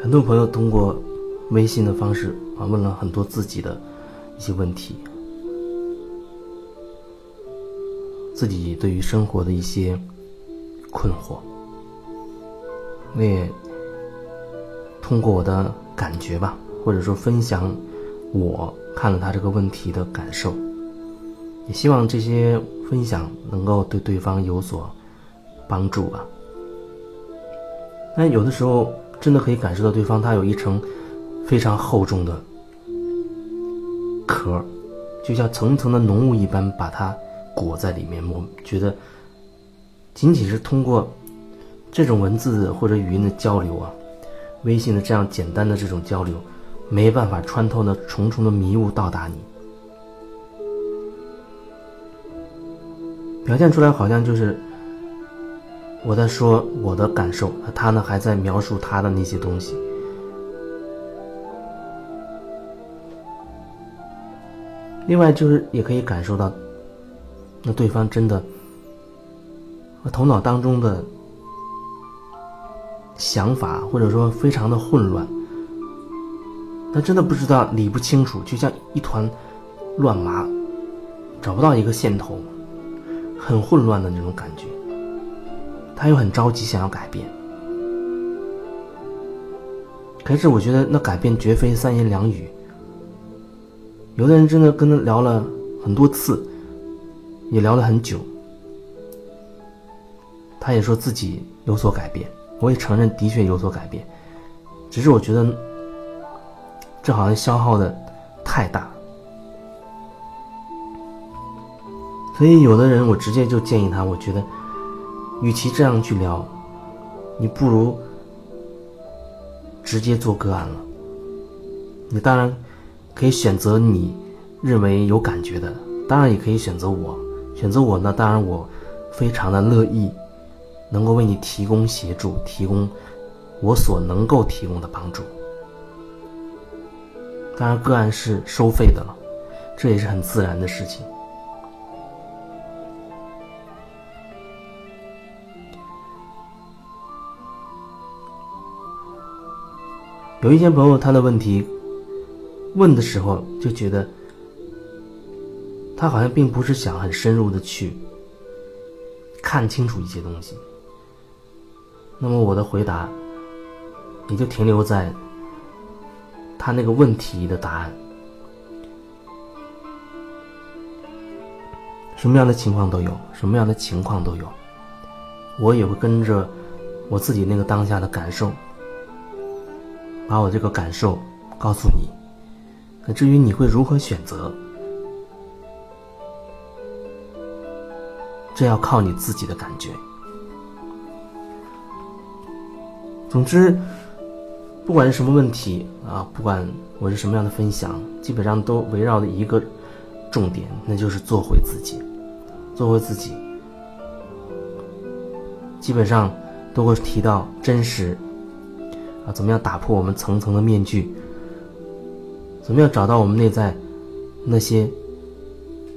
很多朋友通过微信的方式啊，问了很多自己的一些问题，自己对于生活的一些困惑。我也通过我的感觉吧，或者说分享我看了他这个问题的感受，也希望这些分享能够对对方有所帮助吧。那有的时候。真的可以感受到对方他有一层非常厚重的壳，就像层层的浓雾一般把它裹在里面。我觉得，仅仅是通过这种文字或者语音的交流啊，微信的这样简单的这种交流，没办法穿透那重重的迷雾到达你。表现出来好像就是。我在说我的感受，他呢还在描述他的那些东西。另外就是也可以感受到，那对方真的，头脑当中的想法或者说非常的混乱，他真的不知道理不清楚，就像一团乱麻，找不到一个线头，很混乱的那种感觉。他又很着急，想要改变。可是我觉得那改变绝非三言两语。有的人真的跟他聊了很多次，也聊了很久。他也说自己有所改变，我也承认的确有所改变。只是我觉得这好像消耗的太大，所以有的人我直接就建议他，我觉得。与其这样去聊，你不如直接做个案了。你当然可以选择你认为有感觉的，当然也可以选择我。选择我呢，当然我非常的乐意，能够为你提供协助，提供我所能够提供的帮助。当然，个案是收费的了，这也是很自然的事情。有一些朋友，他的问题问的时候，就觉得他好像并不是想很深入的去看清楚一些东西。那么我的回答也就停留在他那个问题的答案。什么样的情况都有，什么样的情况都有，我也会跟着我自己那个当下的感受。把我这个感受告诉你，那至于你会如何选择，这要靠你自己的感觉。总之，不管是什么问题啊，不管我是什么样的分享，基本上都围绕着一个重点，那就是做回自己，做回自己。基本上都会提到真实。啊，怎么样打破我们层层的面具？怎么样找到我们内在那些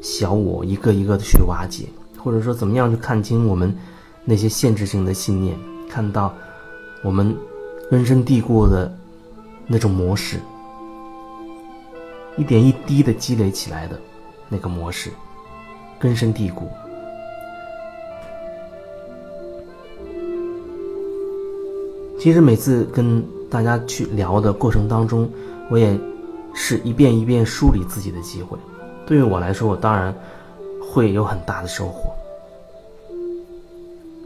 小我，一个一个的去瓦解？或者说，怎么样去看清我们那些限制性的信念？看到我们根深蒂固的那种模式，一点一滴的积累起来的那个模式，根深蒂固。其实每次跟大家去聊的过程当中，我也是一遍一遍梳理自己的机会。对于我来说，我当然会有很大的收获。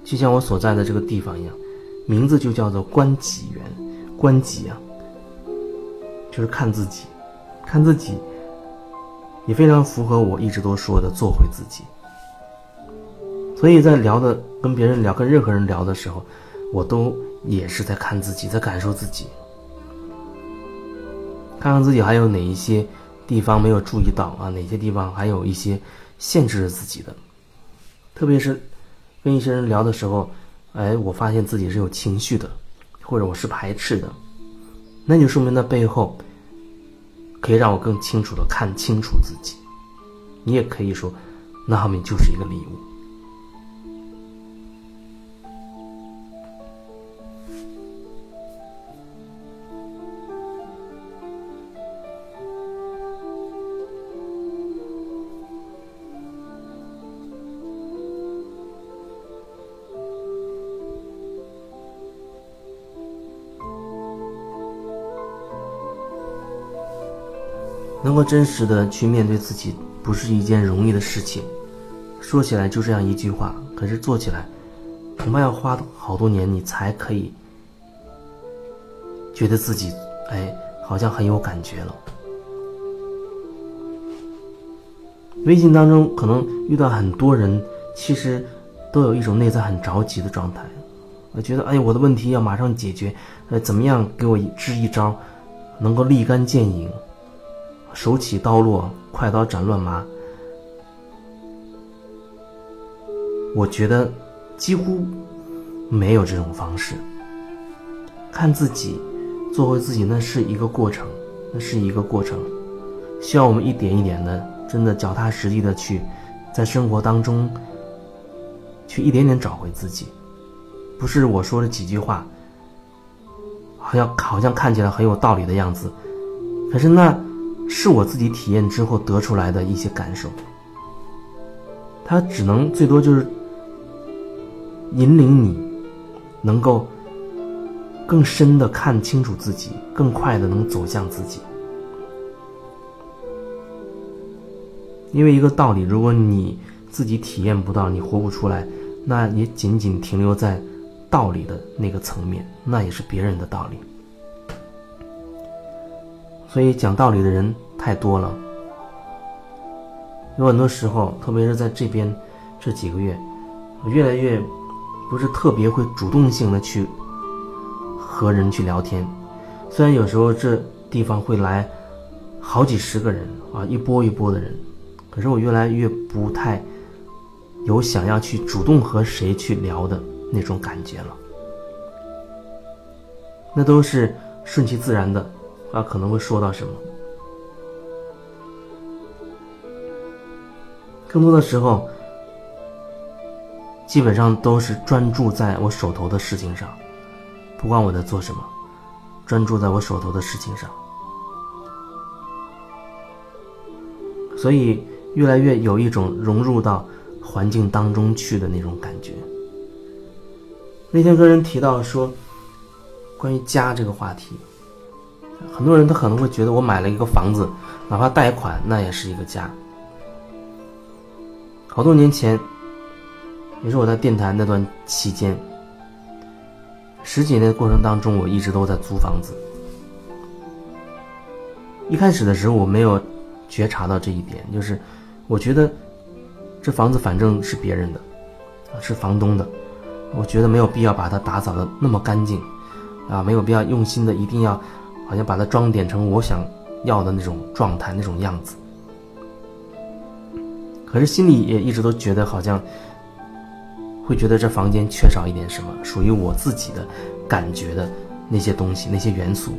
就像我所在的这个地方一样，名字就叫做观己缘，观己啊，就是看自己，看自己，也非常符合我一直都说的做回自己。所以在聊的跟别人聊，跟任何人聊的时候，我都。也是在看自己，在感受自己，看看自己还有哪一些地方没有注意到啊？哪些地方还有一些限制着自己的？特别是跟一些人聊的时候，哎，我发现自己是有情绪的，或者我是排斥的，那就说明那背后可以让我更清楚的看清楚自己。你也可以说，那后面就是一个礼物。能够真实的去面对自己，不是一件容易的事情。说起来就这样一句话，可是做起来，恐怕要花好多年，你才可以觉得自己，哎，好像很有感觉了。微信当中可能遇到很多人，其实都有一种内在很着急的状态，我觉得，哎，我的问题要马上解决，呃，怎么样给我支一招，能够立竿见影。手起刀落，快刀斩乱麻。我觉得几乎没有这种方式。看自己，做回自己，那是一个过程，那是一个过程，需要我们一点一点的，真的脚踏实地的去，在生活当中去一点点找回自己。不是我说的几句话，好像好像看起来很有道理的样子，可是那。是我自己体验之后得出来的一些感受，它只能最多就是引领你，能够更深的看清楚自己，更快的能走向自己。因为一个道理，如果你自己体验不到，你活不出来，那也仅仅停留在道理的那个层面，那也是别人的道理。所以讲道理的人太多了，有很多时候，特别是在这边这几个月，我越来越不是特别会主动性的去和人去聊天。虽然有时候这地方会来好几十个人啊，一波一波的人，可是我越来越不太有想要去主动和谁去聊的那种感觉了。那都是顺其自然的。啊，可能会说到什么？更多的时候，基本上都是专注在我手头的事情上，不管我在做什么，专注在我手头的事情上，所以越来越有一种融入到环境当中去的那种感觉。那天跟人提到说，关于家这个话题。很多人他可能会觉得我买了一个房子，哪怕贷款，那也是一个家。好多年前，也是我在电台那段期间，十几年的过程当中，我一直都在租房子。一开始的时候，我没有觉察到这一点，就是我觉得这房子反正是别人的，是房东的，我觉得没有必要把它打扫的那么干净，啊，没有必要用心的一定要。好像把它装点成我想要的那种状态、那种样子，可是心里也一直都觉得好像会觉得这房间缺少一点什么，属于我自己的感觉的那些东西、那些元素。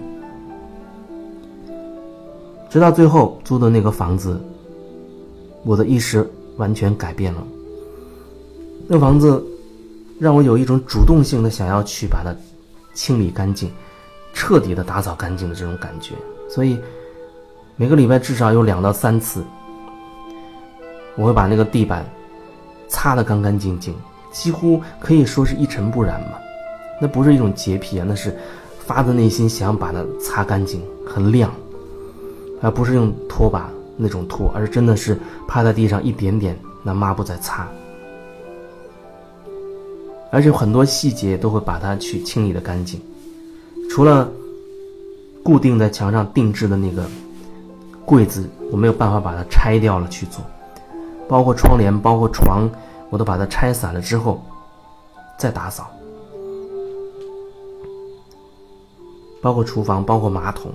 直到最后租的那个房子，我的意识完全改变了。那房子让我有一种主动性的想要去把它清理干净。彻底的打扫干净的这种感觉，所以每个礼拜至少有两到三次，我会把那个地板擦得干干净净，几乎可以说是一尘不染嘛。那不是一种洁癖啊，那是发自内心想把它擦干净、很亮，而不是用拖把那种拖，而是真的是趴在地上一点点拿抹布在擦，而且很多细节都会把它去清理的干净。除了固定在墙上定制的那个柜子，我没有办法把它拆掉了去做，包括窗帘、包括床，我都把它拆散了之后再打扫，包括厨房、包括马桶。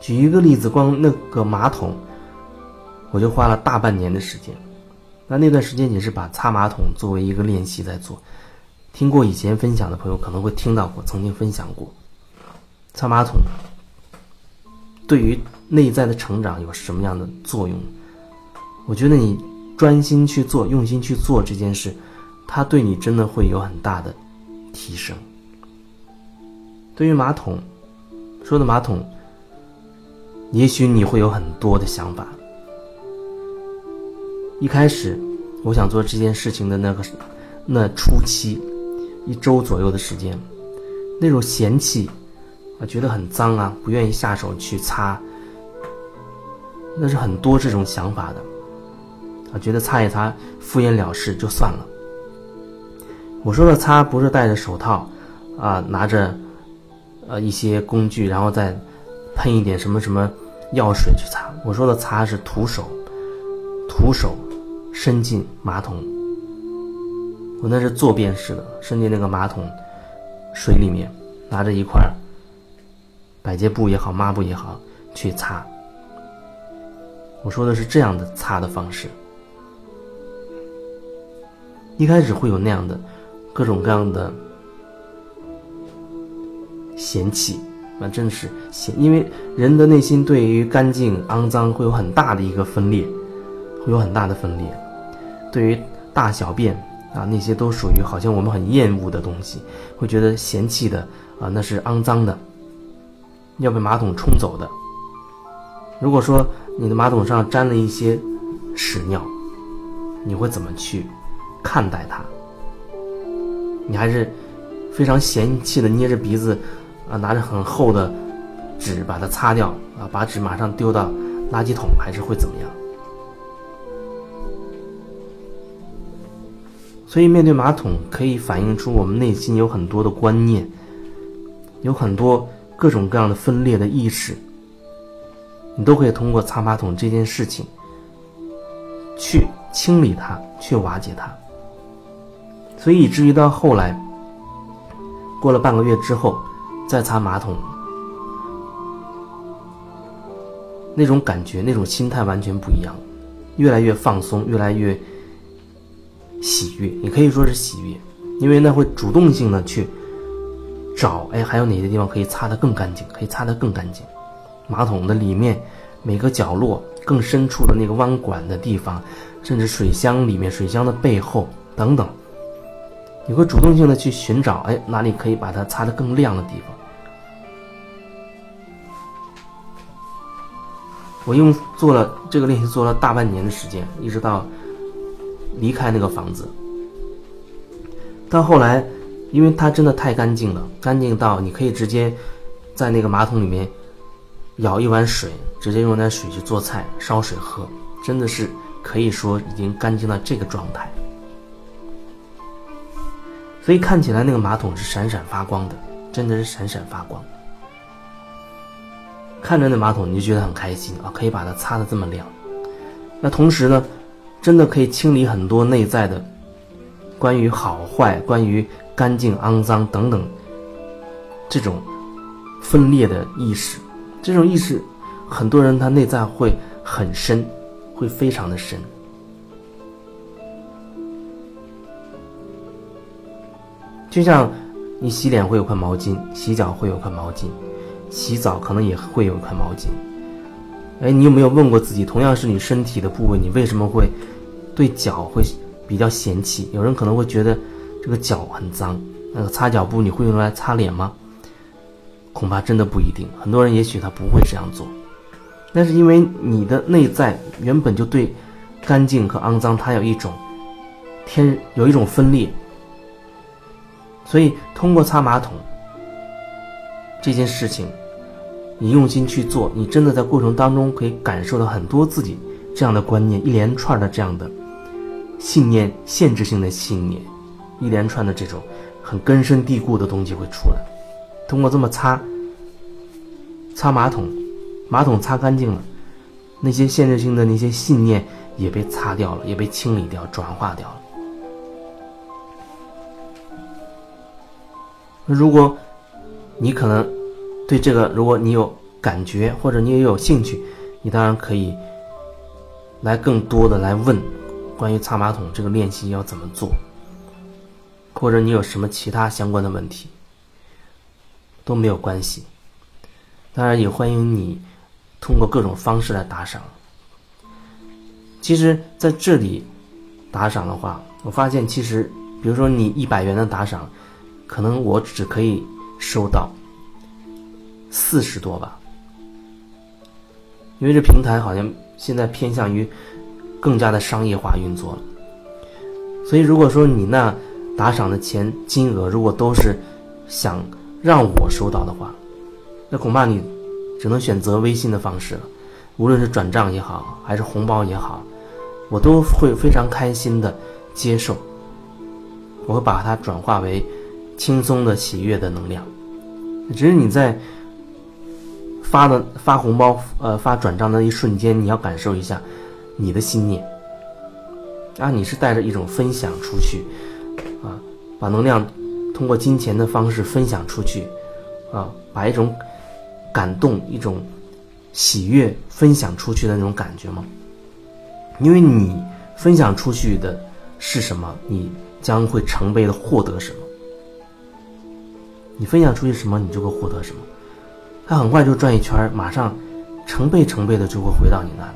举一个例子，光那个马桶，我就花了大半年的时间，那那段时间也是把擦马桶作为一个练习在做。听过以前分享的朋友可能会听到过，曾经分享过，擦马桶对于内在的成长有什么样的作用？我觉得你专心去做，用心去做这件事，它对你真的会有很大的提升。对于马桶，说的马桶，也许你会有很多的想法。一开始，我想做这件事情的那个那初期，一周左右的时间，那种嫌弃啊，觉得很脏啊，不愿意下手去擦，那是很多这种想法的。啊，觉得擦一擦，敷衍了事就算了。我说的擦不是戴着手套，啊，拿着，呃一些工具，然后再喷一点什么什么药水去擦。我说的擦是徒手，徒手伸进马桶，我那是坐便式的，伸进那个马桶水里面，拿着一块百洁布也好，抹布也好去擦。我说的是这样的擦的方式。一开始会有那样的各种各样的嫌弃，那真是嫌，因为人的内心对于干净、肮脏会有很大的一个分裂，会有很大的分裂。对于大小便啊，那些都属于好像我们很厌恶的东西，会觉得嫌弃的啊，那是肮脏的，要被马桶冲走的。如果说你的马桶上沾了一些屎尿，你会怎么去？看待它，你还是非常嫌弃的，捏着鼻子，啊，拿着很厚的纸把它擦掉，啊，把纸马上丢到垃圾桶，还是会怎么样？所以，面对马桶，可以反映出我们内心有很多的观念，有很多各种各样的分裂的意识，你都可以通过擦马桶这件事情去清理它，去瓦解它。所以以至于到后来，过了半个月之后，再擦马桶，那种感觉、那种心态完全不一样，越来越放松，越来越喜悦。你可以说是喜悦，因为那会主动性的去找，哎，还有哪些地方可以擦得更干净，可以擦得更干净。马桶的里面每个角落、更深处的那个弯管的地方，甚至水箱里面、水箱的背后等等。你会主动性的去寻找，哎，哪里可以把它擦得更亮的地方？我用做了这个练习，做了大半年的时间，一直到离开那个房子。到后来，因为它真的太干净了，干净到你可以直接在那个马桶里面舀一碗水，直接用那水去做菜、烧水喝，真的是可以说已经干净到这个状态。所以看起来那个马桶是闪闪发光的，真的是闪闪发光。看着那马桶你就觉得很开心啊，可以把它擦得这么亮。那同时呢，真的可以清理很多内在的关于好坏、关于干净、肮脏等等这种分裂的意识。这种意识，很多人他内在会很深，会非常的深。就像你洗脸会有块毛巾，洗脚会有块毛巾，洗澡可能也会有块毛巾。哎，你有没有问过自己，同样是你身体的部位，你为什么会对脚会比较嫌弃？有人可能会觉得这个脚很脏，那个擦脚布你会用来擦脸吗？恐怕真的不一定。很多人也许他不会这样做，那是因为你的内在原本就对干净和肮脏它有一种天有一种分裂。所以，通过擦马桶这件事情，你用心去做，你真的在过程当中可以感受到很多自己这样的观念，一连串的这样的信念、限制性的信念，一连串的这种很根深蒂固的东西会出来。通过这么擦，擦马桶，马桶擦干净了，那些限制性的那些信念也被擦掉了，也被清理掉、转化掉了。如果，你可能对这个，如果你有感觉或者你也有兴趣，你当然可以来更多的来问关于擦马桶这个练习要怎么做，或者你有什么其他相关的问题，都没有关系。当然也欢迎你通过各种方式来打赏。其实在这里打赏的话，我发现其实，比如说你一百元的打赏，可能我只可以收到四十多吧，因为这平台好像现在偏向于更加的商业化运作了。所以如果说你那打赏的钱金额如果都是想让我收到的话，那恐怕你只能选择微信的方式了，无论是转账也好，还是红包也好，我都会非常开心的接受。我会把它转化为轻松的喜悦的能量。只是你在发的发红包、呃发转账的一瞬间，你要感受一下你的心念啊，你是带着一种分享出去啊，把能量通过金钱的方式分享出去啊，把一种。感动一种喜悦分享出去的那种感觉吗？因为你分享出去的是什么，你将会成倍的获得什么。你分享出去什么，你就会获得什么。它很快就转一圈，马上成倍成倍的就会回到你那里。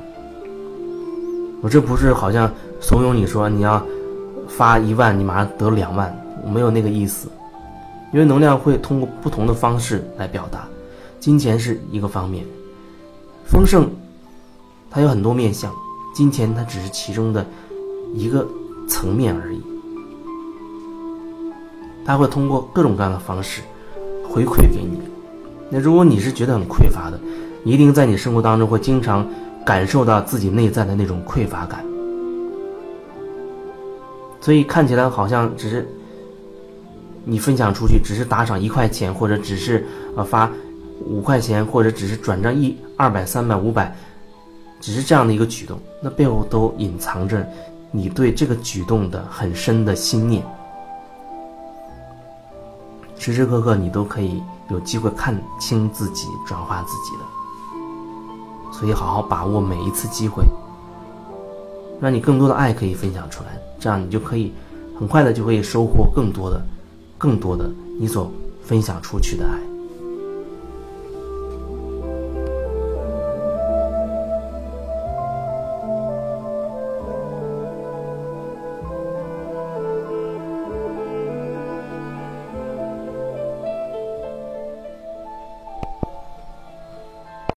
我这不是好像怂恿你说你要发一万，你马上得两万，我没有那个意思。因为能量会通过不同的方式来表达。金钱是一个方面，丰盛，它有很多面相，金钱它只是其中的一个层面而已。它会通过各种各样的方式回馈给你。那如果你是觉得很匮乏的，一定在你生活当中会经常感受到自己内在的那种匮乏感。所以看起来好像只是你分享出去，只是打赏一块钱，或者只是呃发。五块钱，或者只是转账一二百、三百、五百，只是这样的一个举动，那背后都隐藏着你对这个举动的很深的心念。时时刻刻你都可以有机会看清自己、转化自己的，所以好好把握每一次机会，让你更多的爱可以分享出来，这样你就可以很快的就可以收获更多的、更多的你所分享出去的爱。